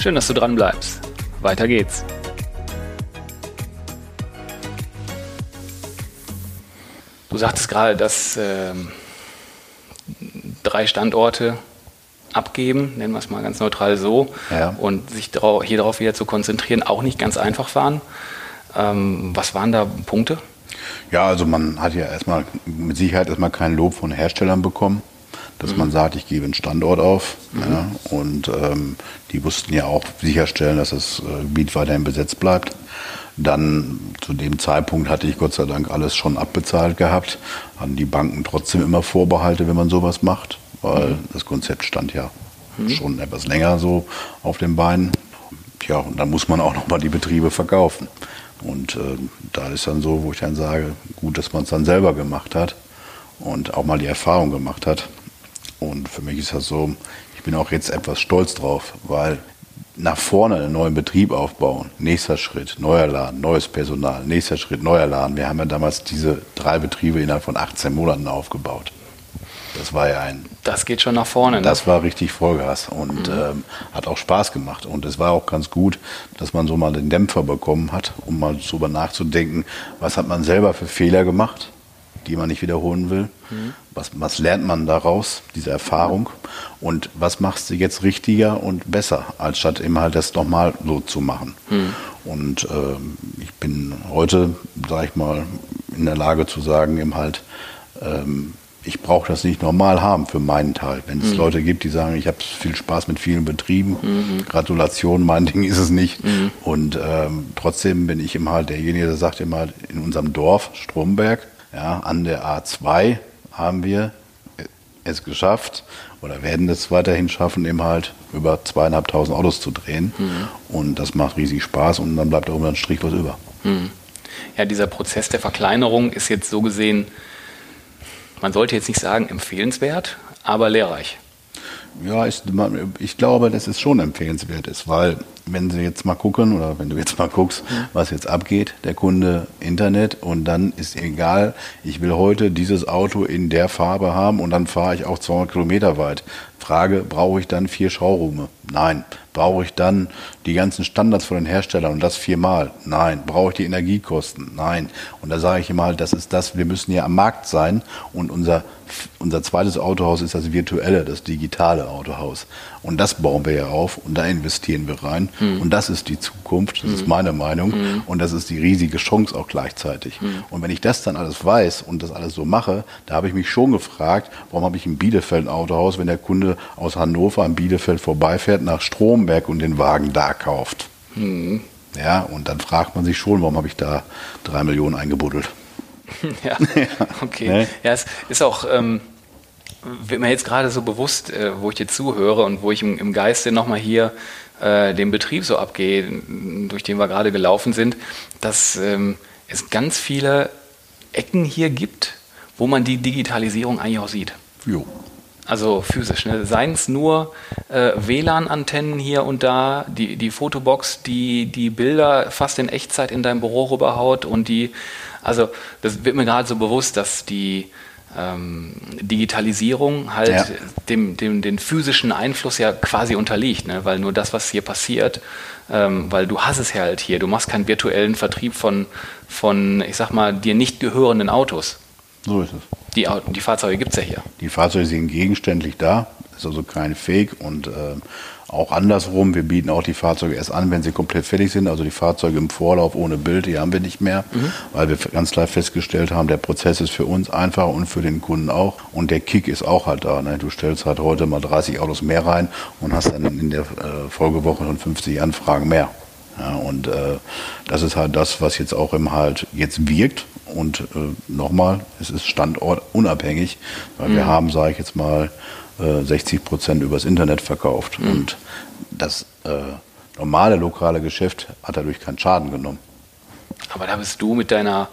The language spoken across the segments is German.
Schön, dass du dran bleibst. Weiter geht's. Du sagtest gerade, dass ähm, drei Standorte abgeben, nennen wir es mal ganz neutral so, ja. und sich hier darauf wieder zu konzentrieren, auch nicht ganz einfach waren. Ähm, was waren da Punkte? Ja, also man hat ja erstmal mit Sicherheit erstmal kein Lob von Herstellern bekommen dass mhm. man sagt, ich gebe einen Standort auf. Mhm. Ja, und ähm, die mussten ja auch sicherstellen, dass das äh, Gebiet weiterhin besetzt bleibt. Dann zu dem Zeitpunkt hatte ich Gott sei Dank alles schon abbezahlt gehabt. Hatten die Banken trotzdem immer Vorbehalte, wenn man sowas macht, weil mhm. das Konzept stand ja mhm. schon etwas länger so auf den Beinen. Tja, und dann muss man auch nochmal die Betriebe verkaufen. Und äh, da ist dann so, wo ich dann sage, gut, dass man es dann selber gemacht hat und auch mal die Erfahrung gemacht hat. Und für mich ist das so, ich bin auch jetzt etwas stolz drauf, weil nach vorne einen neuen Betrieb aufbauen, nächster Schritt, neuer Laden, neues Personal, nächster Schritt, neuer Laden. Wir haben ja damals diese drei Betriebe innerhalb von 18 Monaten aufgebaut. Das war ja ein. Das geht schon nach vorne. Ne? Das war richtig Vollgas und mhm. ähm, hat auch Spaß gemacht. Und es war auch ganz gut, dass man so mal den Dämpfer bekommen hat, um mal darüber nachzudenken, was hat man selber für Fehler gemacht die man nicht wiederholen will. Mhm. Was, was lernt man daraus, diese Erfahrung? Und was machst du jetzt richtiger und besser, als statt immer halt das nochmal so zu machen? Mhm. Und äh, ich bin heute, sag ich mal, in der Lage zu sagen, eben halt, ähm, ich brauche das nicht normal haben für meinen Teil. Wenn es mhm. Leute gibt, die sagen, ich habe viel Spaß mit vielen Betrieben, mhm. Gratulation, mein Ding ist es nicht. Mhm. Und ähm, trotzdem bin ich immer halt derjenige, der sagt immer, in unserem Dorf, Stromberg, ja, an der A2 haben wir es geschafft oder werden es weiterhin schaffen, eben halt über zweieinhalbtausend Autos zu drehen. Mhm. Und das macht riesig Spaß und dann bleibt auch immer ein Strich was über. Mhm. Ja, dieser Prozess der Verkleinerung ist jetzt so gesehen, man sollte jetzt nicht sagen empfehlenswert, aber lehrreich. Ja, ich, ich glaube, dass es schon empfehlenswert ist, weil wenn Sie jetzt mal gucken oder wenn du jetzt mal guckst, was jetzt abgeht, der Kunde Internet und dann ist egal, ich will heute dieses Auto in der Farbe haben und dann fahre ich auch 200 Kilometer weit. Frage, brauche ich dann vier Schaurume? Nein. Brauche ich dann die ganzen Standards von den Herstellern und das viermal? Nein. Brauche ich die Energiekosten? Nein. Und da sage ich immer, das ist das, wir müssen ja am Markt sein und unser, unser zweites Autohaus ist das virtuelle, das digitale Autohaus. Und das bauen wir ja auf und da investieren wir rein. Mhm. Und das ist die Zukunft, das mhm. ist meine Meinung. Mhm. Und das ist die riesige Chance auch gleichzeitig. Hm. Und wenn ich das dann alles weiß und das alles so mache, da habe ich mich schon gefragt, warum habe ich in Bielefeld ein Autohaus, wenn der Kunde aus Hannover an Bielefeld vorbeifährt, nach Stromberg und den Wagen da kauft. Mhm. Ja, und dann fragt man sich schon, warum habe ich da drei Millionen eingebuddelt. ja, okay. Ne? Ja, es ist auch, ähm, wird mir jetzt gerade so bewusst, äh, wo ich dir zuhöre und wo ich im, im Geiste nochmal hier äh, den Betrieb so abgehe, durch den wir gerade gelaufen sind, dass ähm, es ganz viele Ecken hier gibt, wo man die Digitalisierung eigentlich auch sieht. Jo. Also physisch. Ne? Seien es nur äh, WLAN-Antennen hier und da, die, die Fotobox, die die Bilder fast in Echtzeit in dein Büro rüberhaut und die, also das wird mir gerade so bewusst, dass die ähm, Digitalisierung halt ja. dem, dem, den physischen Einfluss ja quasi unterliegt, ne? weil nur das, was hier passiert, ähm, weil du hast es ja halt hier, du machst keinen virtuellen Vertrieb von, von, ich sag mal, dir nicht gehörenden Autos. So ist es. Die, die Fahrzeuge gibt es ja hier. Die Fahrzeuge sind gegenständlich da, ist also kein Fake und äh, auch andersrum, wir bieten auch die Fahrzeuge erst an, wenn sie komplett fertig sind. Also die Fahrzeuge im Vorlauf ohne Bild, die haben wir nicht mehr, mhm. weil wir ganz klar festgestellt haben, der Prozess ist für uns einfacher und für den Kunden auch. Und der Kick ist auch halt da. Ne? Du stellst halt heute mal 30 Autos mehr rein und hast dann in der äh, Folgewoche schon 50 Anfragen mehr. Ja, und äh, das ist halt das, was jetzt auch im halt jetzt wirkt. Und äh, nochmal, es ist standortunabhängig, weil mhm. wir haben, sage ich jetzt mal, 60 äh, Prozent übers Internet verkauft. Mhm. Und das äh, normale lokale Geschäft hat dadurch keinen Schaden genommen. Aber da bist du mit deiner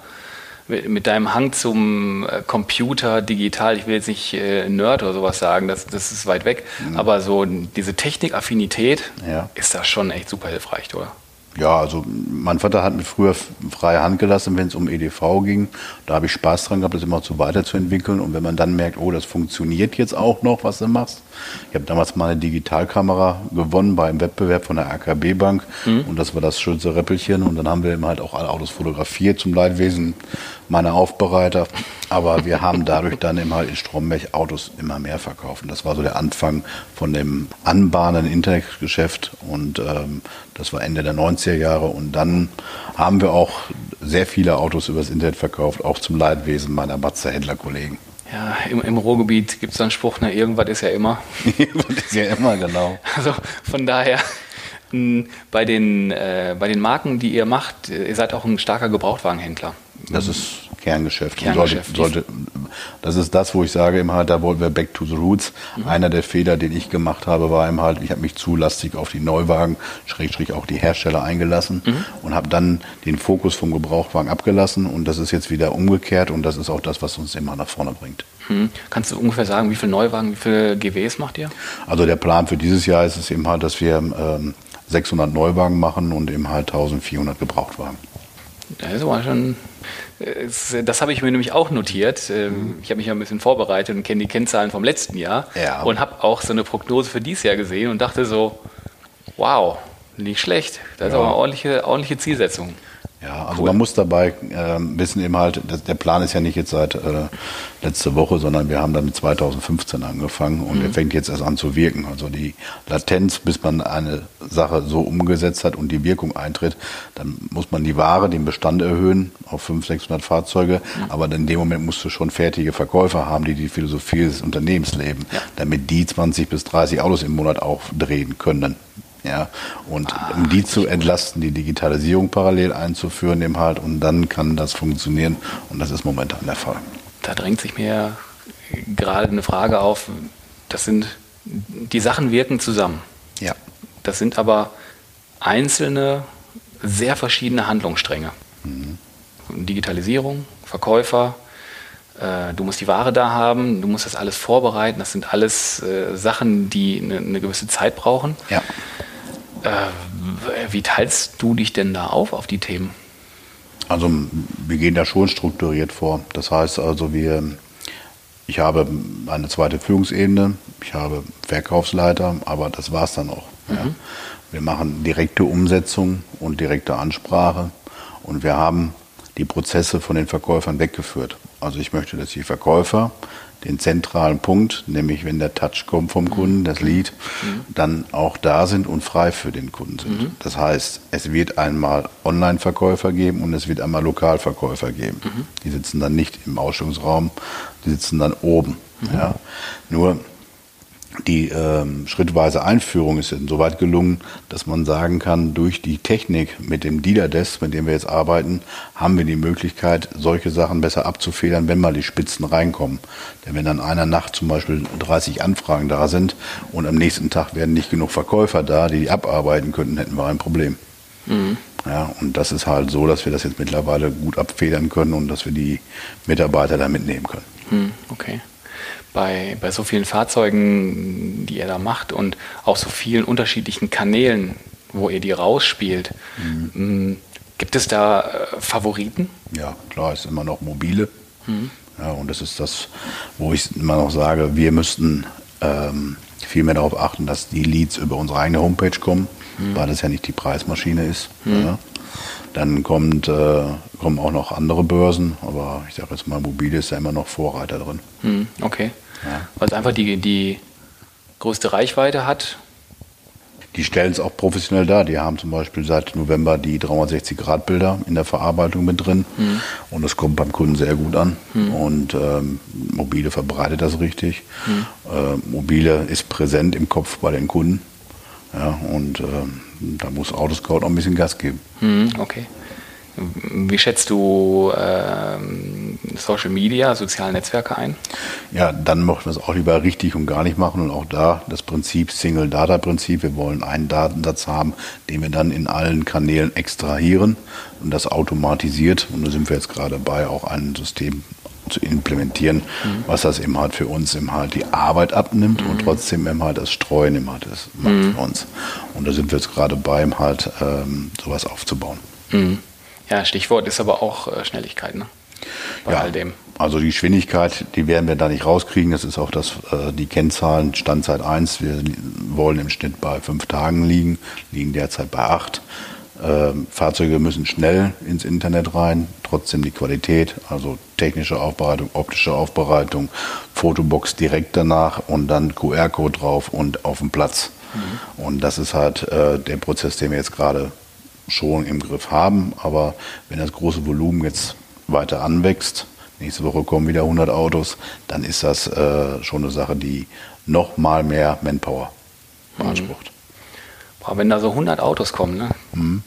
mit, mit deinem Hang zum äh, Computer, digital, ich will jetzt nicht äh, Nerd oder sowas sagen, das, das ist weit weg, mhm. aber so diese Technikaffinität ja. ist da schon echt super hilfreich, oder? Ja, also mein Vater hat mir früher freie Hand gelassen, wenn es um EDV ging. Da habe ich Spaß dran gehabt, das immer so weiterzuentwickeln. Und wenn man dann merkt, oh, das funktioniert jetzt auch noch, was du machst. Ich habe damals mal eine Digitalkamera gewonnen beim Wettbewerb von der AKB Bank. Mhm. Und das war das schönste Räppelchen. Und dann haben wir eben halt auch alle Autos fotografiert zum Leidwesen meiner Aufbereiter. Aber wir haben dadurch dann eben halt in Stromberg Autos immer mehr verkauft. Und das war so der Anfang von dem Anbahnen Internetgeschäft. Und ähm, das war Ende der 90er Jahre. Und dann haben wir auch sehr viele Autos übers Internet verkauft, auch zum Leidwesen meiner Matze-Händler-Kollegen. Ja, im, im Ruhrgebiet gibt es einen Spruch, ne, irgendwas ist ja immer. irgendwas ist ja immer, genau. Also von daher, bei den, äh, bei den Marken, die ihr macht, ihr seid auch ein starker Gebrauchtwagenhändler. Das ist Kerngeschäft. Kerngeschäft. Sollte, sollte, das ist das, wo ich sage immer halt, da wollen wir back to the roots. Mhm. Einer der Fehler, den ich gemacht habe, war eben halt, ich habe mich zu lastig auf die Neuwagen, schrägstrich auch die Hersteller eingelassen mhm. und habe dann den Fokus vom Gebrauchtwagen abgelassen und das ist jetzt wieder umgekehrt und das ist auch das, was uns immer nach vorne bringt. Mhm. Kannst du ungefähr sagen, wie viele Neuwagen, wie viele GWs macht ihr? Also der Plan für dieses Jahr ist es eben halt, dass wir ähm, 600 Neuwagen machen und eben halt 1400 Gebrauchtwagen. Das ist aber schon das habe ich mir nämlich auch notiert. Ähm, ich habe mich ja ein bisschen vorbereitet und kenne die Kennzahlen vom letzten Jahr ja. und habe auch so eine Prognose für dieses Jahr gesehen und dachte so, wow, nicht schlecht. Das ist ja. aber eine ordentliche, ordentliche Zielsetzung. Ja, also cool. man muss dabei äh, wissen eben halt, der Plan ist ja nicht jetzt seit äh, letzte Woche, sondern wir haben dann mit 2015 angefangen und mhm. er fängt jetzt erst an zu wirken. Also die Latenz, bis man eine Sache so umgesetzt hat und die Wirkung eintritt, dann muss man die Ware, den Bestand erhöhen auf 500, 600 Fahrzeuge, mhm. aber in dem Moment musst du schon fertige Verkäufer haben, die die Philosophie des Unternehmens leben, ja. damit die 20 bis 30 Autos im Monat aufdrehen können. Ja, und ah, um die zu entlasten, die Digitalisierung parallel einzuführen, eben halt, und dann kann das funktionieren. Und das ist momentan der Fall. Da drängt sich mir gerade eine Frage auf. Das sind, die Sachen wirken zusammen. Ja. Das sind aber einzelne, sehr verschiedene Handlungsstränge. Mhm. Digitalisierung, Verkäufer, äh, du musst die Ware da haben, du musst das alles vorbereiten. Das sind alles äh, Sachen, die eine, eine gewisse Zeit brauchen. Ja. Äh, wie teilst du dich denn da auf, auf die Themen? Also wir gehen da schon strukturiert vor. Das heißt also, wir, ich habe eine zweite Führungsebene, ich habe Verkaufsleiter, aber das war es dann auch. Mhm. Ja. Wir machen direkte Umsetzung und direkte Ansprache und wir haben die Prozesse von den Verkäufern weggeführt. Also ich möchte, dass die Verkäufer den zentralen Punkt, nämlich wenn der Touch kommt vom Kunden, das Lied, mhm. dann auch da sind und frei für den Kunden sind. Mhm. Das heißt, es wird einmal Online-Verkäufer geben und es wird einmal Lokalverkäufer geben. Mhm. Die sitzen dann nicht im Ausstellungsraum, die sitzen dann oben. Ja. Nur die ähm, schrittweise Einführung ist insoweit gelungen, dass man sagen kann, durch die Technik mit dem Dealer-Desk, mit dem wir jetzt arbeiten, haben wir die Möglichkeit, solche Sachen besser abzufedern, wenn mal die Spitzen reinkommen. Denn wenn dann einer Nacht zum Beispiel 30 Anfragen da sind und am nächsten Tag werden nicht genug Verkäufer da, die die abarbeiten könnten, hätten wir ein Problem. Mhm. Ja, und das ist halt so, dass wir das jetzt mittlerweile gut abfedern können und dass wir die Mitarbeiter da mitnehmen können. Mhm, okay bei, bei so vielen Fahrzeugen, die ihr da macht und auch so vielen unterschiedlichen Kanälen, wo ihr die rausspielt. Mhm. Mm, gibt es da äh, Favoriten? Ja, klar, es ist immer noch mobile. Mhm. Ja, und das ist das, wo ich immer noch sage, wir müssten ähm, viel mehr darauf achten, dass die Leads über unsere eigene Homepage kommen, mhm. weil das ja nicht die Preismaschine ist. Mhm. Ja. Dann kommt, äh, kommen auch noch andere Börsen, aber ich sage jetzt mal, mobile ist ja immer noch Vorreiter drin. Mhm, okay. Ja. Weil es einfach die, die größte Reichweite hat. Die stellen es auch professionell dar. Die haben zum Beispiel seit November die 360-Grad-Bilder in der Verarbeitung mit drin. Mhm. Und das kommt beim Kunden sehr gut an. Mhm. Und ähm, Mobile verbreitet das richtig. Mhm. Äh, Mobile ist präsent im Kopf bei den Kunden. Ja, und ähm, da muss Autoscout auch ein bisschen Gas geben. Mhm, okay. Wie schätzt du äh, Social Media, soziale Netzwerke ein? Ja, dann möchten wir es auch lieber richtig und gar nicht machen und auch da das Prinzip Single Data Prinzip. Wir wollen einen Datensatz haben, den wir dann in allen Kanälen extrahieren und das automatisiert. Und da sind wir jetzt gerade dabei, auch ein System zu implementieren, mhm. was das eben halt für uns eben halt die Arbeit abnimmt mhm. und trotzdem eben halt das Streuen eben halt das macht mhm. für uns. Und da sind wir jetzt gerade bei, eben halt ähm, sowas aufzubauen. Ja, Stichwort ist aber auch äh, Schnelligkeit, ne? Bei ja, all dem. Also die Geschwindigkeit, die werden wir da nicht rauskriegen. Das ist auch das, äh, die Kennzahlen, Standzeit 1. Wir wollen im Schnitt bei fünf Tagen liegen, liegen derzeit bei acht. Ähm, Fahrzeuge müssen schnell ins Internet rein, trotzdem die Qualität, also technische Aufbereitung, optische Aufbereitung, Fotobox direkt danach und dann QR-Code drauf und auf dem Platz. Mhm. Und das ist halt äh, der Prozess, den wir jetzt gerade schon im Griff haben. Aber wenn das große Volumen jetzt weiter anwächst, nächste Woche kommen wieder 100 Autos, dann ist das äh, schon eine Sache, die noch mal mehr Manpower beansprucht. Mhm. wenn da so 100 Autos kommen, ne? Mhm.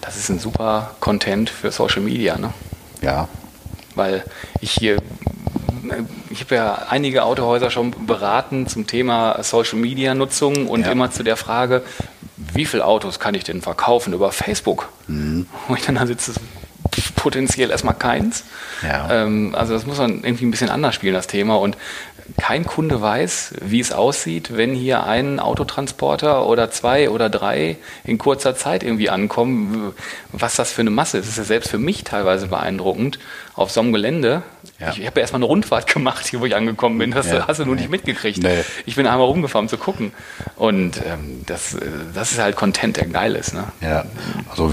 das ist ein super Content für Social Media. Ne? Ja. Weil ich hier ich habe ja einige Autohäuser schon beraten zum Thema Social Media Nutzung und ja. immer zu der Frage, wie viele Autos kann ich denn verkaufen über Facebook? Mhm. Wo ich dann da sitze, potenziell erstmal keins. Ja. Ähm, also das muss man irgendwie ein bisschen anders spielen, das Thema. Und kein Kunde weiß, wie es aussieht, wenn hier ein Autotransporter oder zwei oder drei in kurzer Zeit irgendwie ankommen, was das für eine Masse ist. Das ist ja selbst für mich teilweise beeindruckend. Auf so einem Gelände, ja. ich habe ja erstmal eine Rundfahrt gemacht, hier wo ich angekommen bin, das ja. hast du nur nee. nicht mitgekriegt. Nee. Ich bin einmal rumgefahren, um zu gucken. Und ähm, das, das ist halt Content, der geil ist. Ne? Ja, also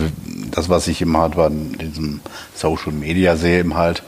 das, was ich im halt in diesem Social Media sehe, im halt,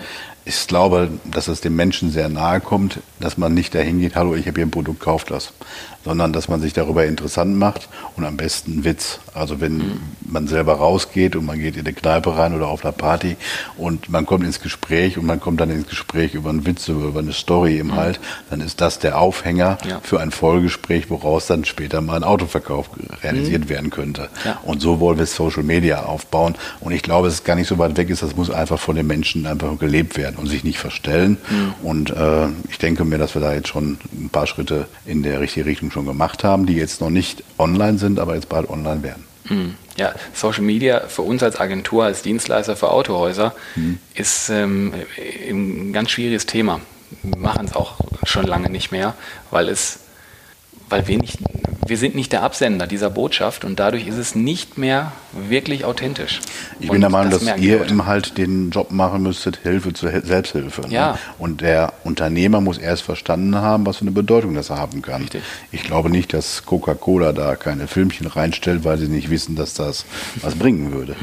ich glaube, dass es dem Menschen sehr nahe kommt, dass man nicht dahin geht, hallo, ich habe hier ein Produkt, kauft das sondern dass man sich darüber interessant macht und am besten Witz. Also wenn mhm. man selber rausgeht und man geht in eine Kneipe rein oder auf einer Party und man kommt ins Gespräch und man kommt dann ins Gespräch über einen Witz, über eine Story im mhm. Halt, dann ist das der Aufhänger ja. für ein Folgegespräch, woraus dann später mal ein Autoverkauf realisiert mhm. werden könnte. Ja. Und so wollen wir Social Media aufbauen. Und ich glaube, es ist gar nicht so weit weg ist, das muss einfach von den Menschen einfach gelebt werden und sich nicht verstellen. Mhm. Und äh, ich denke mir, dass wir da jetzt schon ein paar Schritte in der richtige Richtung schon gemacht haben, die jetzt noch nicht online sind, aber jetzt bald online werden. Hm. Ja, Social Media für uns als Agentur, als Dienstleister für Autohäuser hm. ist ähm, ein ganz schwieriges Thema. Wir machen es auch schon lange nicht mehr, weil es, weil wir nicht, wir sind nicht der Absender dieser Botschaft und dadurch ist es nicht mehr wirklich authentisch. Ich bin der Meinung, das dass ihr im halt den Job machen müsstet, Hilfe zur Selbsthilfe. Ne? Ja. Und der Unternehmer muss erst verstanden haben, was für eine Bedeutung das haben kann. Richtig. Ich glaube nicht, dass Coca-Cola da keine Filmchen reinstellt, weil sie nicht wissen, dass das was bringen würde.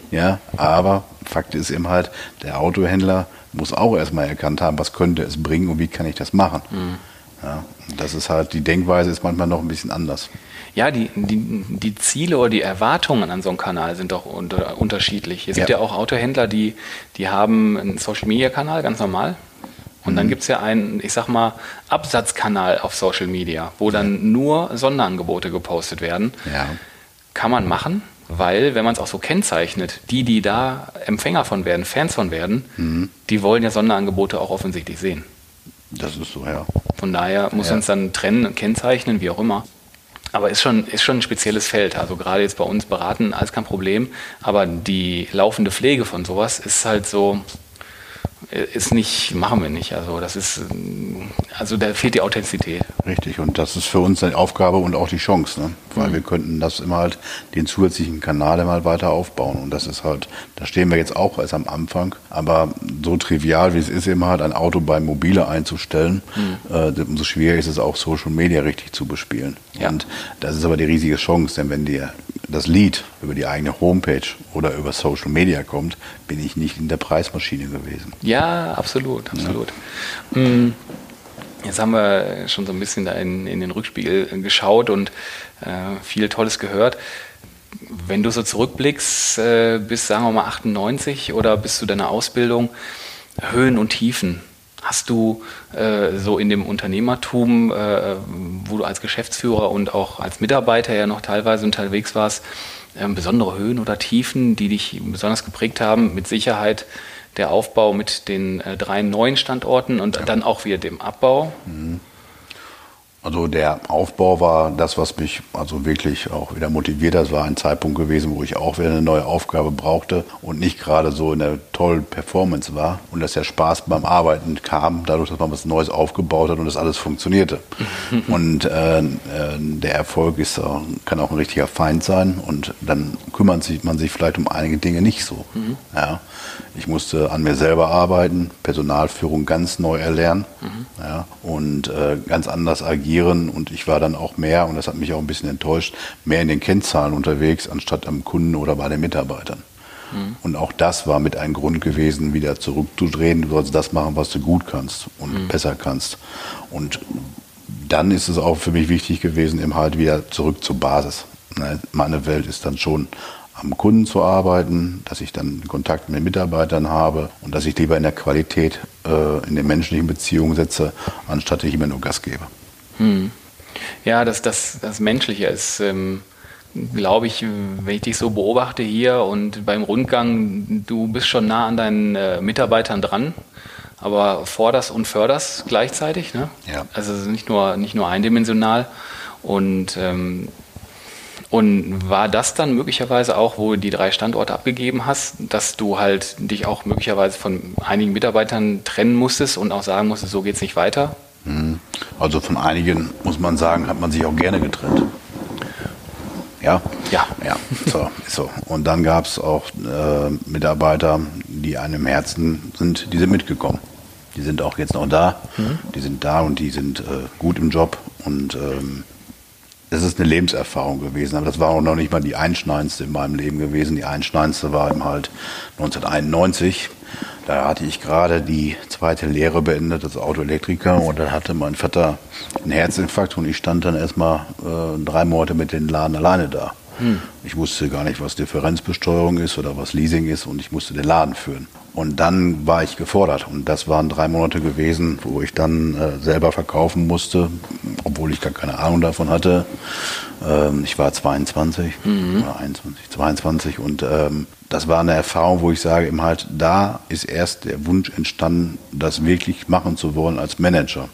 ja, aber Fakt ist eben halt, der Autohändler muss auch erstmal erkannt haben, was könnte es bringen und wie kann ich das machen. Mhm. Ja, das ist halt, die Denkweise ist manchmal noch ein bisschen anders. Ja, die, die, die Ziele oder die Erwartungen an so einem Kanal sind doch unter, unterschiedlich. Es ja. gibt ja auch Autohändler, die, die haben einen Social-Media-Kanal, ganz normal. Und mhm. dann gibt es ja einen, ich sag mal, Absatzkanal auf Social Media, wo dann nur Sonderangebote gepostet werden. Ja. Kann man machen, weil, wenn man es auch so kennzeichnet, die, die da Empfänger von werden, Fans von werden, mhm. die wollen ja Sonderangebote auch offensichtlich sehen. Das ist so, ja. Von daher muss ja. uns dann trennen, kennzeichnen, wie auch immer. Aber ist schon, ist schon ein spezielles Feld. Also gerade jetzt bei uns beraten, alles kein Problem. Aber die laufende Pflege von sowas ist halt so, ist nicht, machen wir nicht. Also das ist, also da fehlt die Authentizität. Richtig, und das ist für uns eine Aufgabe und auch die Chance, ne? weil mhm. wir könnten das immer halt, den zusätzlichen Kanal immer halt weiter aufbauen. Und das ist halt, da stehen wir jetzt auch erst am Anfang, aber so trivial wie es ist, immer halt ein Auto bei Mobile einzustellen, mhm. äh, umso schwieriger ist es auch, Social Media richtig zu bespielen. Ja. Und das ist aber die riesige Chance, denn wenn dir das Lied über die eigene Homepage oder über Social Media kommt, bin ich nicht in der Preismaschine gewesen. Ja, absolut, absolut. Ja. Mm, jetzt haben wir schon so ein bisschen da in, in den Rückspiegel geschaut und äh, viel Tolles gehört. Wenn du so zurückblickst, äh, bis, sagen wir mal, 98 oder bis zu deiner Ausbildung, Höhen und Tiefen, Hast du äh, so in dem Unternehmertum, äh, wo du als Geschäftsführer und auch als Mitarbeiter ja noch teilweise unterwegs warst, äh, besondere Höhen oder Tiefen, die dich besonders geprägt haben? Mit Sicherheit der Aufbau mit den äh, drei neuen Standorten und ja. dann auch wieder dem Abbau? Mhm. Also der Aufbau war das, was mich also wirklich auch wieder motiviert hat. Es war ein Zeitpunkt gewesen, wo ich auch wieder eine neue Aufgabe brauchte und nicht gerade so in der tollen Performance war und dass der Spaß beim Arbeiten kam, dadurch, dass man was Neues aufgebaut hat und das alles funktionierte. und äh, äh, der Erfolg ist, kann auch ein richtiger Feind sein und dann kümmert sich man sich vielleicht um einige Dinge nicht so. Mhm. Ja. Ich musste an mir selber arbeiten, Personalführung ganz neu erlernen mhm. ja, und äh, ganz anders agieren. Und ich war dann auch mehr, und das hat mich auch ein bisschen enttäuscht, mehr in den Kennzahlen unterwegs, anstatt am Kunden oder bei den Mitarbeitern. Mhm. Und auch das war mit ein Grund gewesen, wieder zurückzudrehen. Du sollst das machen, was du gut kannst und mhm. besser kannst. Und dann ist es auch für mich wichtig gewesen, eben halt wieder zurück zur Basis. Ne, meine Welt ist dann schon am Kunden zu arbeiten, dass ich dann Kontakt mit den Mitarbeitern habe und dass ich lieber in der Qualität, äh, in den menschlichen Beziehungen setze, anstatt ich immer nur Gas gebe. Hm. Ja, das, das, das Menschliche ist, ähm, glaube ich, wenn ich dich so beobachte hier und beim Rundgang, du bist schon nah an deinen äh, Mitarbeitern dran, aber forderst und förderst gleichzeitig. Ne? Ja. Also nicht nur, nicht nur eindimensional. Und ähm, und war das dann möglicherweise auch, wo du die drei Standorte abgegeben hast, dass du halt dich auch möglicherweise von einigen Mitarbeitern trennen musstest und auch sagen musstest, so geht es nicht weiter? Mhm. Also von einigen, muss man sagen, hat man sich auch gerne getrennt. Ja? Ja. Ja, so, so. Und dann gab es auch äh, Mitarbeiter, die einem Herzen sind, die sind mitgekommen. Die sind auch jetzt noch da. Mhm. Die sind da und die sind äh, gut im Job und ähm, es ist eine Lebenserfahrung gewesen, aber das war auch noch nicht mal die einschneidendste in meinem Leben gewesen. Die einschneidendste war eben halt 1991. Da hatte ich gerade die zweite Lehre beendet als Autoelektriker und dann hatte mein Vater einen Herzinfarkt und ich stand dann erstmal äh, drei Monate mit dem Laden alleine da. Hm. Ich wusste gar nicht, was Differenzbesteuerung ist oder was Leasing ist und ich musste den Laden führen. Und dann war ich gefordert und das waren drei Monate gewesen, wo ich dann äh, selber verkaufen musste, obwohl ich gar keine Ahnung davon hatte. Ähm, ich war 22 mhm. oder 21, 22 und ähm, das war eine Erfahrung, wo ich sage, eben halt, da ist erst der Wunsch entstanden, das wirklich machen zu wollen als Manager.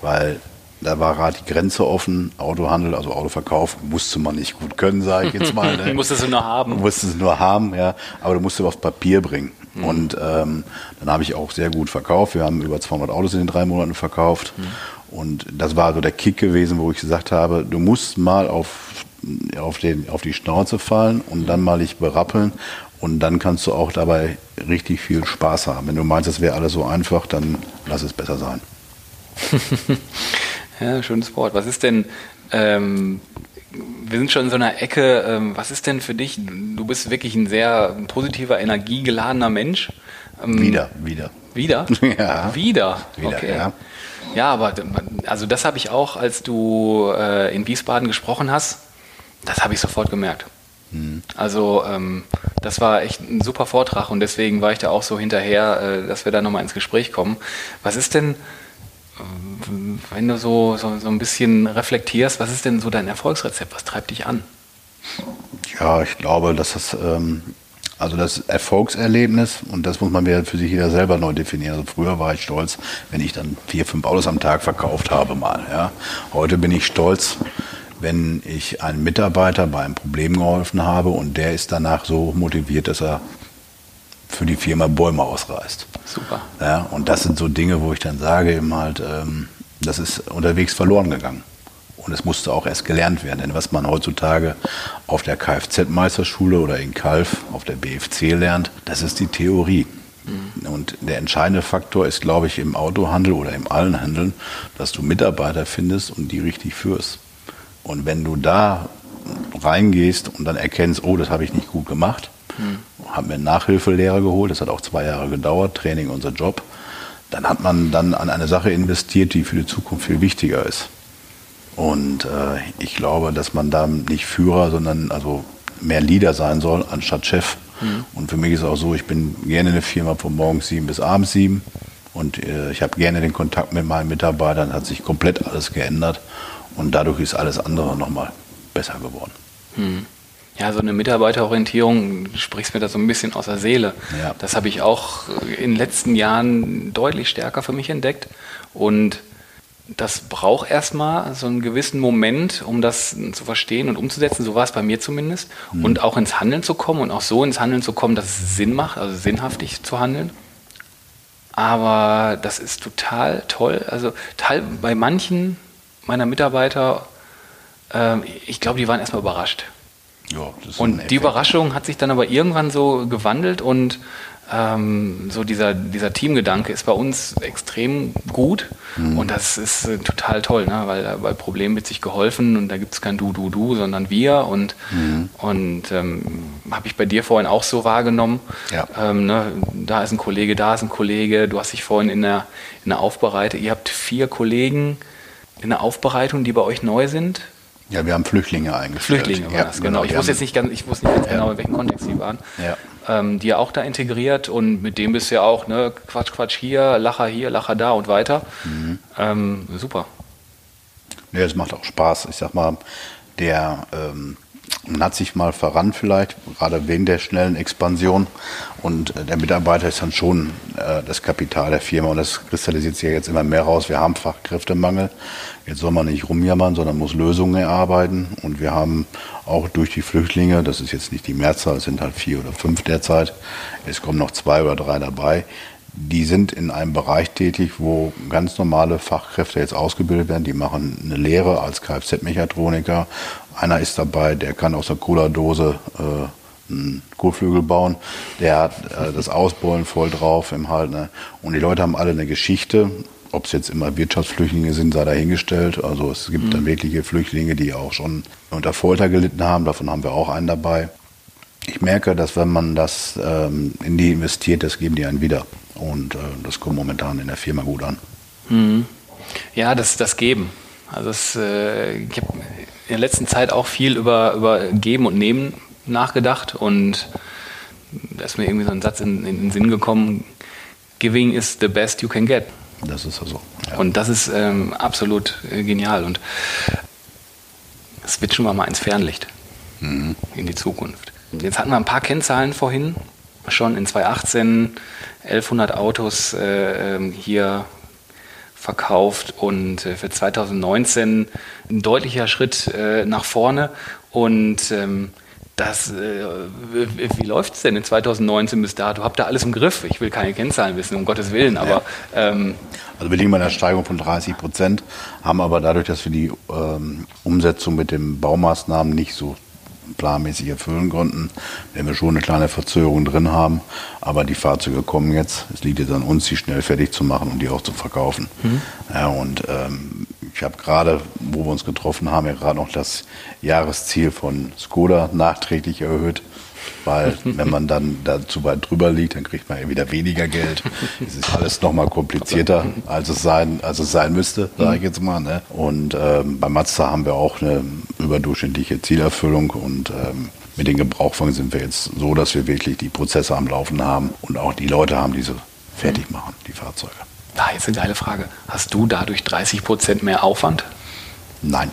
Weil da war gerade die Grenze offen, Autohandel, also Autoverkauf, musste man nicht gut können, sage ich jetzt mal. Ne? musstest du nur haben. Musstest du nur haben, ja. Aber du musst es auf Papier bringen. Mhm. Und ähm, dann habe ich auch sehr gut verkauft. Wir haben über 200 Autos in den drei Monaten verkauft. Mhm. Und das war so der Kick gewesen, wo ich gesagt habe, du musst mal auf, auf, den, auf die Schnauze fallen und dann mal dich berappeln. Und dann kannst du auch dabei richtig viel Spaß haben. Wenn du meinst, es wäre alles so einfach, dann lass es besser sein. ja, schönes Wort. Was ist denn, ähm, wir sind schon in so einer Ecke, ähm, was ist denn für dich, du bist wirklich ein sehr positiver, energiegeladener Mensch. Ähm, wieder, wieder. Wieder? Ja. Wieder? Wieder, okay. ja. Ja, aber also das habe ich auch, als du äh, in Wiesbaden gesprochen hast, das habe ich sofort gemerkt. Mhm. Also ähm, das war echt ein super Vortrag und deswegen war ich da auch so hinterher, äh, dass wir da nochmal ins Gespräch kommen. Was ist denn, wenn du so, so, so ein bisschen reflektierst, was ist denn so dein Erfolgsrezept? Was treibt dich an? Ja, ich glaube, dass das ähm, also das Erfolgserlebnis, und das muss man wieder für sich wieder selber neu definieren. Also früher war ich stolz, wenn ich dann vier, fünf Autos am Tag verkauft habe mal. Ja. Heute bin ich stolz, wenn ich einem Mitarbeiter bei einem Problem geholfen habe und der ist danach so motiviert, dass er für die Firma Bäume ausreißt. Super. Ja, und das sind so Dinge, wo ich dann sage, eben halt, ähm, das ist unterwegs verloren gegangen. Und es musste auch erst gelernt werden. Denn was man heutzutage auf der Kfz-Meisterschule oder in Kalf auf der BFC lernt, das ist die Theorie. Mhm. Und der entscheidende Faktor ist, glaube ich, im Autohandel oder im allen Handeln, dass du Mitarbeiter findest und die richtig führst. Und wenn du da reingehst und dann erkennst, oh, das habe ich nicht gut gemacht, mhm. haben wir Nachhilfelehrer geholt, das hat auch zwei Jahre gedauert, Training unser Job, dann hat man dann an eine Sache investiert, die für die Zukunft viel wichtiger ist. Und äh, ich glaube, dass man da nicht Führer, sondern also mehr Leader sein soll, anstatt Chef. Mhm. Und für mich ist es auch so, ich bin gerne in der Firma von morgens sieben bis abends sieben. Und äh, ich habe gerne den Kontakt mit meinen Mitarbeitern, hat sich komplett alles geändert. Und dadurch ist alles andere nochmal besser geworden. Mhm. Ja, so eine Mitarbeiterorientierung, du sprichst mir da so ein bisschen aus der Seele. Ja. Das habe ich auch in den letzten Jahren deutlich stärker für mich entdeckt. Und das braucht erstmal so einen gewissen Moment, um das zu verstehen und umzusetzen. So war es bei mir zumindest. Mhm. Und auch ins Handeln zu kommen und auch so ins Handeln zu kommen, dass es Sinn macht, also sinnhaftig zu handeln. Aber das ist total toll. Also teil, bei manchen meiner Mitarbeiter, äh, ich glaube, die waren erstmal überrascht. Ja, und die Überraschung hat sich dann aber irgendwann so gewandelt und ähm, so dieser, dieser Teamgedanke ist bei uns extrem gut mhm. und das ist äh, total toll, ne? weil bei Problemen wird sich geholfen und da gibt es kein Du, Du, Du, sondern wir und, mhm. und ähm, habe ich bei dir vorhin auch so wahrgenommen. Ja. Ähm, ne? Da ist ein Kollege, da ist ein Kollege, du hast dich vorhin in der, in der Aufbereitung, ihr habt vier Kollegen in der Aufbereitung, die bei euch neu sind. Ja, wir haben Flüchtlinge eingestellt. Flüchtlinge war ja, das, genau. genau. Ich wusste jetzt nicht ganz, ich wusste nicht ganz ja. genau, in welchem Kontext sie waren. Ja ähm, die er auch da integriert und mit dem bist du ja auch, ne, Quatsch, Quatsch hier, Lacher hier, Lacher da und weiter. Mhm. Ähm, super. Ja, es macht auch Spaß. Ich sag mal, der ähm, man hat sich mal verrannt vielleicht, gerade wegen der schnellen Expansion. Und äh, der Mitarbeiter ist dann schon äh, das Kapital der Firma. Und das kristallisiert sich ja jetzt immer mehr raus. Wir haben Fachkräftemangel. Jetzt soll man nicht rumjammern, sondern muss Lösungen erarbeiten. Und wir haben auch durch die Flüchtlinge, das ist jetzt nicht die Mehrzahl, es sind halt vier oder fünf derzeit, es kommen noch zwei oder drei dabei, die sind in einem Bereich tätig, wo ganz normale Fachkräfte jetzt ausgebildet werden. Die machen eine Lehre als Kfz-Mechatroniker. Einer ist dabei, der kann aus der Cola-Dose äh, einen Kotflügel bauen. Der hat äh, das Ausbeulen voll drauf im Halt. Ne? Und die Leute haben alle eine Geschichte. Ob es jetzt immer Wirtschaftsflüchtlinge sind, sei dahingestellt. Also es gibt mhm. dann wirkliche Flüchtlinge, die auch schon unter Folter gelitten haben. Davon haben wir auch einen dabei. Ich merke, dass wenn man das ähm, in die investiert, das geben die einen wieder. Und äh, das kommt momentan in der Firma gut an. Mhm. Ja, das, das Geben. Also es, äh, ich habe in der letzten Zeit auch viel über, über Geben und Nehmen nachgedacht und da ist mir irgendwie so ein Satz in, in den Sinn gekommen, Giving is the best you can get. Das ist so. Also, ja. Und das ist ähm, absolut äh, genial und switchen wir mal ins Fernlicht mhm. in die Zukunft. Jetzt hatten wir ein paar Kennzahlen vorhin, schon in 2018 1100 Autos äh, ähm, hier verkauft und äh, für 2019 ein deutlicher Schritt äh, nach vorne. Und ähm, das, äh, wie läuft es denn in 2019 bis dato? Habt ihr alles im Griff? Ich will keine Kennzahlen wissen, um Gottes Willen, aber. Ja. Ähm, also wir liegen bei einer Steigerung von 30 Prozent, haben aber dadurch, dass wir die ähm, Umsetzung mit den Baumaßnahmen nicht so planmäßig erfüllen konnten, werden wir schon eine kleine Verzögerung drin haben. Aber die Fahrzeuge kommen jetzt. Es liegt jetzt an uns, sie schnell fertig zu machen und die auch zu verkaufen. Mhm. Ja, und ähm, ich habe gerade, wo wir uns getroffen haben, ja gerade noch das Jahresziel von Skoda nachträglich erhöht weil wenn man dann da zu weit drüber liegt, dann kriegt man ja wieder weniger Geld. Es ist alles nochmal komplizierter, als es sein, als es sein müsste, sage ich jetzt mal. Ne? Und ähm, bei Mazda haben wir auch eine überdurchschnittliche Zielerfüllung und ähm, mit den Gebrauchwagen sind wir jetzt so, dass wir wirklich die Prozesse am Laufen haben und auch die Leute haben, die sie fertig machen, die Fahrzeuge. Da jetzt eine geile Frage. Hast du dadurch 30 Prozent mehr Aufwand? Nein.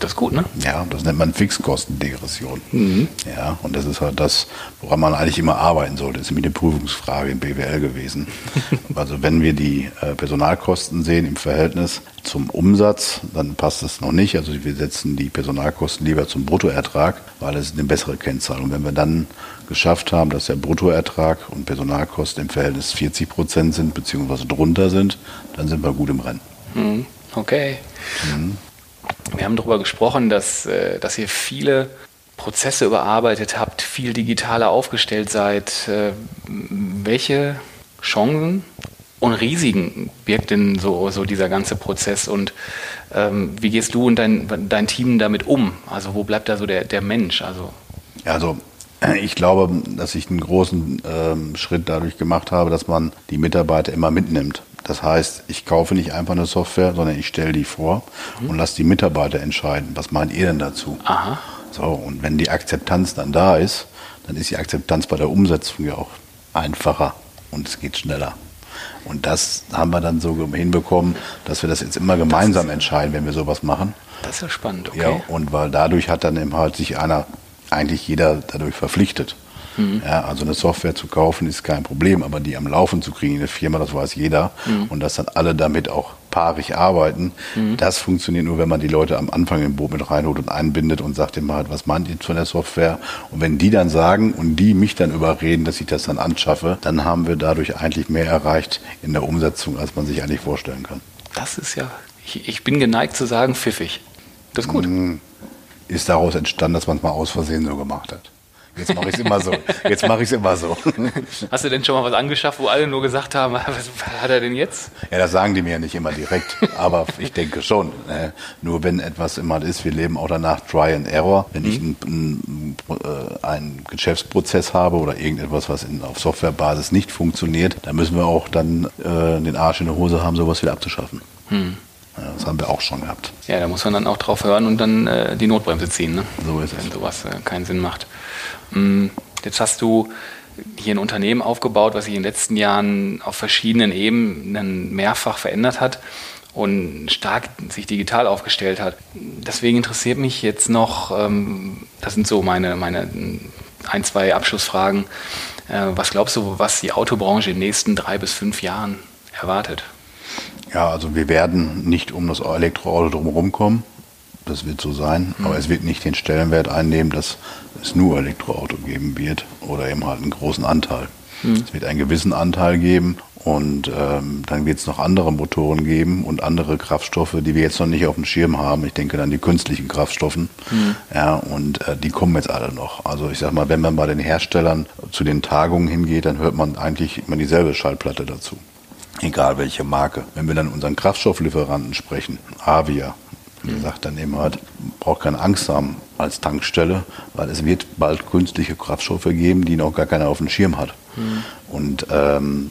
Das ist gut, ne? Ja, das nennt man Fixkostendegression. Mhm. Ja, und das ist halt das, woran man eigentlich immer arbeiten sollte. Das ist nämlich eine Prüfungsfrage im BWL gewesen. also wenn wir die äh, Personalkosten sehen im Verhältnis zum Umsatz, dann passt das noch nicht. Also wir setzen die Personalkosten lieber zum Bruttoertrag, weil es eine bessere Kennzahl. Und wenn wir dann geschafft haben, dass der Bruttoertrag und Personalkosten im Verhältnis 40 Prozent sind, beziehungsweise drunter sind, dann sind wir gut im Rennen. Mhm. Okay. Mhm. Wir haben darüber gesprochen, dass, äh, dass ihr viele Prozesse überarbeitet habt, viel digitaler aufgestellt seid. Äh, welche Chancen und Risiken birgt denn so, so dieser ganze Prozess und ähm, wie gehst du und dein, dein Team damit um? Also wo bleibt da so der, der Mensch? Also, also ich glaube, dass ich einen großen ähm, Schritt dadurch gemacht habe, dass man die Mitarbeiter immer mitnimmt. Das heißt, ich kaufe nicht einfach eine Software, sondern ich stelle die vor mhm. und lasse die Mitarbeiter entscheiden, was meint ihr denn dazu? Aha. So, und wenn die Akzeptanz dann da ist, dann ist die Akzeptanz bei der Umsetzung ja auch einfacher und es geht schneller. Und das haben wir dann so hinbekommen, dass wir das jetzt immer gemeinsam entscheiden, wenn wir sowas machen. Das ist ja spannend, okay. Ja, und weil dadurch hat dann eben halt sich einer, eigentlich jeder dadurch verpflichtet. Mhm. Ja, also eine Software zu kaufen ist kein Problem, aber die am Laufen zu kriegen in der Firma, das weiß jeder. Mhm. Und dass dann alle damit auch paarig arbeiten. Mhm. Das funktioniert nur, wenn man die Leute am Anfang im Boot mit reinholt und einbindet und sagt immer halt, was meint ihr von der Software? Und wenn die dann sagen und die mich dann überreden, dass ich das dann anschaffe, dann haben wir dadurch eigentlich mehr erreicht in der Umsetzung, als man sich eigentlich vorstellen kann. Das ist ja, ich, ich bin geneigt zu sagen, pfiffig. Das ist gut. Mhm. Ist daraus entstanden, dass man es mal aus Versehen so gemacht hat. Jetzt mache ich es immer so. Jetzt mache ich es immer so. Hast du denn schon mal was angeschafft, wo alle nur gesagt haben, was hat er denn jetzt? Ja, das sagen die mir ja nicht immer direkt, aber ich denke schon. Ne? Nur wenn etwas immer ist, wir leben auch danach Try and Error. Wenn mhm. ich einen, äh, einen, Geschäftsprozess habe oder irgendetwas, was in, auf Softwarebasis nicht funktioniert, dann müssen wir auch dann äh, den Arsch in der Hose haben, sowas wieder abzuschaffen. Mhm. Das haben wir auch schon gehabt. Ja, da muss man dann auch drauf hören und dann äh, die Notbremse ziehen. Ne? So ist es. Wenn sowas äh, keinen Sinn macht. Mm, jetzt hast du hier ein Unternehmen aufgebaut, was sich in den letzten Jahren auf verschiedenen Ebenen mehrfach verändert hat und stark sich digital aufgestellt hat. Deswegen interessiert mich jetzt noch, ähm, das sind so meine, meine ein, zwei Abschlussfragen. Äh, was glaubst du, was die Autobranche in den nächsten drei bis fünf Jahren erwartet? Ja, also wir werden nicht um das Elektroauto drumherum kommen. Das wird so sein, mhm. aber es wird nicht den Stellenwert einnehmen, dass es nur Elektroauto geben wird oder eben halt einen großen Anteil. Mhm. Es wird einen gewissen Anteil geben und ähm, dann wird es noch andere Motoren geben und andere Kraftstoffe, die wir jetzt noch nicht auf dem Schirm haben. Ich denke dann die künstlichen Kraftstoffen. Mhm. Ja, und äh, die kommen jetzt alle noch. Also ich sag mal, wenn man bei den Herstellern zu den Tagungen hingeht, dann hört man eigentlich immer dieselbe Schallplatte dazu egal welche Marke. Wenn wir dann unseren Kraftstofflieferanten sprechen, Avia, wie gesagt, dann eben halt, braucht keine Angst haben als Tankstelle, weil es wird bald künstliche Kraftstoffe geben, die noch gar keiner auf dem Schirm hat. Mhm. Und ähm,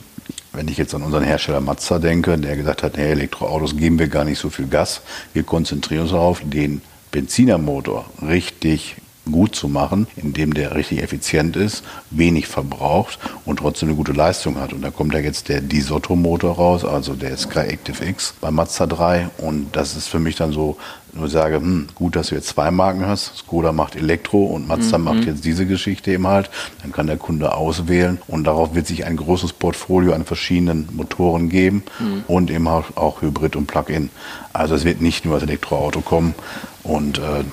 wenn ich jetzt an unseren Hersteller Mazda denke, der gesagt hat, nee, Elektroautos geben wir gar nicht so viel Gas, wir konzentrieren uns darauf, den Benzinermotor richtig gut zu machen, indem der richtig effizient ist, wenig verbraucht und trotzdem eine gute Leistung hat. Und da kommt ja jetzt der Disotto-Motor raus, also der Sky Active X bei Mazda 3. Und das ist für mich dann so, nur sage, hm, gut, dass du jetzt zwei Marken hast. Skoda macht Elektro und Mazda mhm. macht jetzt diese Geschichte eben halt. Dann kann der Kunde auswählen und darauf wird sich ein großes Portfolio an verschiedenen Motoren geben mhm. und eben auch, auch Hybrid und Plug-in. Also es wird nicht nur als Elektroauto kommen und äh,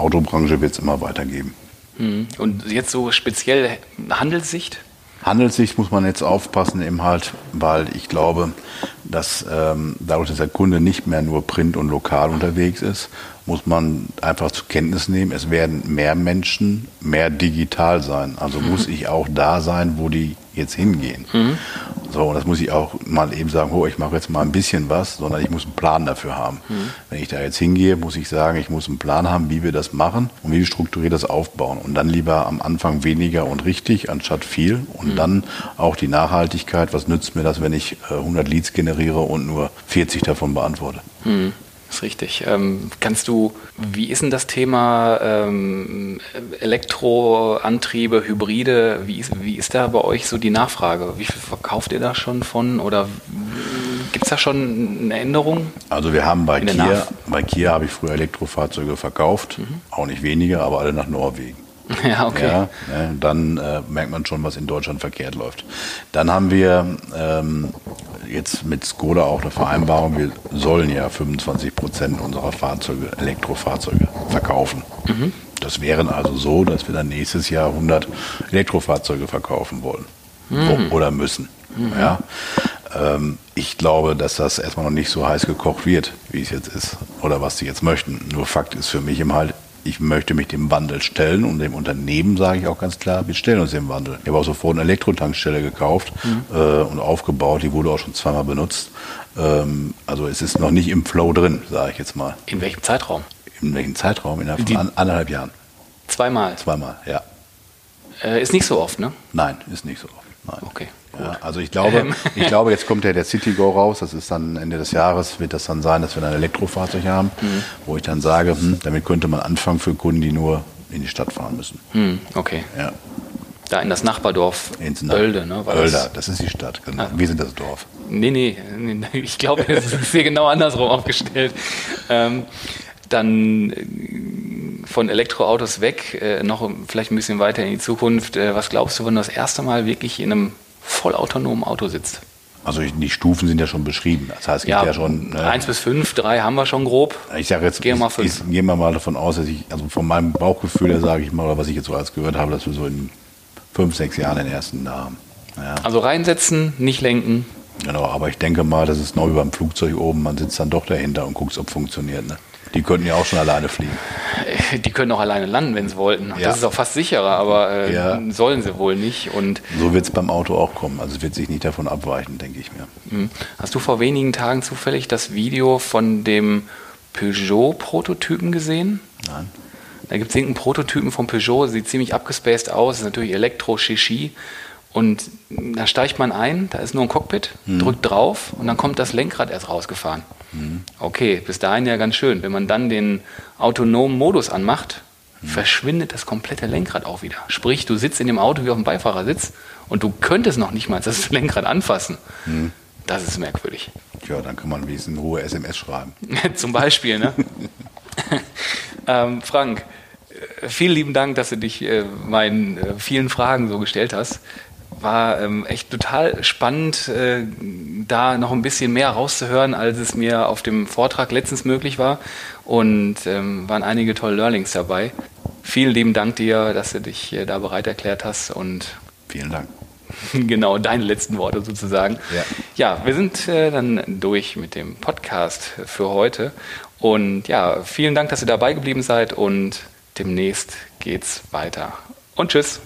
Autobranche wird es immer weitergeben. Mhm. Und jetzt so speziell Handelssicht? Handelssicht muss man jetzt aufpassen eben halt, weil ich glaube, dass ähm, dadurch, dass der Kunde nicht mehr nur print und lokal unterwegs ist, muss man einfach zur Kenntnis nehmen, es werden mehr Menschen mehr digital sein. Also mhm. muss ich auch da sein, wo die jetzt hingehen. Mhm. So, und das muss ich auch mal eben sagen, oh, ich mache jetzt mal ein bisschen was, sondern ich muss einen Plan dafür haben. Mhm. Wenn ich da jetzt hingehe, muss ich sagen, ich muss einen Plan haben, wie wir das machen und wie wir strukturiert das aufbauen. Und dann lieber am Anfang weniger und richtig, anstatt viel. Und mhm. dann auch die Nachhaltigkeit, was nützt mir das, wenn ich 100 äh, Leads generiere und nur 40 davon beantworte. Mhm. Das ist richtig. Ähm, kannst du, wie ist denn das Thema ähm, Elektroantriebe, Hybride, wie ist, wie ist da bei euch so die Nachfrage? Wie viel verkauft ihr da schon von oder gibt es da schon eine Änderung? Also wir haben bei Kia, bei Kia habe ich früher Elektrofahrzeuge verkauft, mhm. auch nicht wenige, aber alle nach Norwegen. Ja, okay. Ja, ne, dann äh, merkt man schon, was in Deutschland verkehrt läuft. Dann haben wir ähm, jetzt mit Skoda auch eine Vereinbarung, wir sollen ja 25 Prozent unserer Fahrzeuge, Elektrofahrzeuge verkaufen. Mhm. Das wären also so, dass wir dann nächstes Jahr 100 Elektrofahrzeuge verkaufen wollen mhm. oder müssen. Mhm. Ja. Ähm, ich glaube, dass das erstmal noch nicht so heiß gekocht wird, wie es jetzt ist oder was sie jetzt möchten. Nur Fakt ist für mich im halt, ich möchte mich dem Wandel stellen und dem Unternehmen sage ich auch ganz klar, wir stellen uns dem Wandel. Ich habe auch sofort eine Elektrotankstelle gekauft mhm. äh, und aufgebaut, die wurde auch schon zweimal benutzt. Ähm, also es ist noch nicht im Flow drin, sage ich jetzt mal. In welchem Zeitraum? In welchem Zeitraum? Innerhalb von an, anderthalb Jahren. Zweimal? Zweimal, ja. Äh, ist nicht so oft, ne? Nein, ist nicht so oft. Nein. Okay. Ja, also ich glaube, ähm. ich glaube, jetzt kommt ja der City Go raus. Das ist dann Ende des Jahres, wird das dann sein, dass wir ein Elektrofahrzeug haben, mhm. wo ich dann sage, hm, damit könnte man anfangen für Kunden, die nur in die Stadt fahren müssen. Mhm, okay. Ja. Da in das Nachbardorf Ins Nach Oelde, ne? Oelde, das, das, ist die Stadt, genau. Ah. Wir sind das Dorf. Nee, nee, nee ich glaube, das ist hier genau andersrum aufgestellt. Ähm, dann äh, von Elektroautos weg, äh, noch vielleicht ein bisschen weiter in die Zukunft. Äh, was glaubst du, wenn du das erste Mal wirklich in einem vollautonomen Auto sitzt? Also die Stufen sind ja schon beschrieben. Das heißt, es gibt ja, schon. Ne, eins bis fünf, drei haben wir schon grob. Ich sage jetzt, gehen wir mal, gehen wir mal davon aus, dass ich, also von meinem Bauchgefühl her sage ich mal, oder was ich jetzt so als gehört habe, dass wir so in fünf, sechs Jahren den ersten da haben. Ja. Also reinsetzen, nicht lenken. Genau, aber ich denke mal, das ist neu wie beim Flugzeug oben. Man sitzt dann doch dahinter und guckt, ob funktioniert. Ne? Die könnten ja auch schon alleine fliegen. Die können auch alleine landen, wenn sie wollten. Ja. Das ist auch fast sicherer, aber äh, ja. sollen sie wohl nicht. Und so wird es beim Auto auch kommen. Also es wird sich nicht davon abweichen, denke ich mir. Mhm. Hast du vor wenigen Tagen zufällig das Video von dem Peugeot-Prototypen gesehen? Nein. Da gibt es irgendeinen Prototypen von Peugeot, sieht ziemlich abgespaced aus, ist natürlich Elektro-Shishi. Und da steigt man ein, da ist nur ein Cockpit, mhm. drückt drauf und dann kommt das Lenkrad erst rausgefahren. Mhm. Okay, bis dahin ja ganz schön. Wenn man dann den autonomen Modus anmacht, mhm. verschwindet das komplette Lenkrad auch wieder. Sprich, du sitzt in dem Auto wie auf dem Beifahrersitz und du könntest noch nicht mal das Lenkrad anfassen. Mhm. Das ist merkwürdig. Ja, dann kann man wenigstens eine hohe SMS schreiben. Zum Beispiel, ne? ähm, Frank, äh, vielen lieben Dank, dass du dich äh, meinen äh, vielen Fragen so gestellt hast war ähm, echt total spannend, äh, da noch ein bisschen mehr rauszuhören, als es mir auf dem Vortrag letztens möglich war. Und ähm, waren einige tolle Learnings dabei. Vielen lieben Dank dir, dass du dich äh, da bereit erklärt hast und vielen Dank. genau, deine letzten Worte sozusagen. Ja, ja wir sind äh, dann durch mit dem Podcast für heute. Und ja, vielen Dank, dass ihr dabei geblieben seid und demnächst geht's weiter. Und tschüss.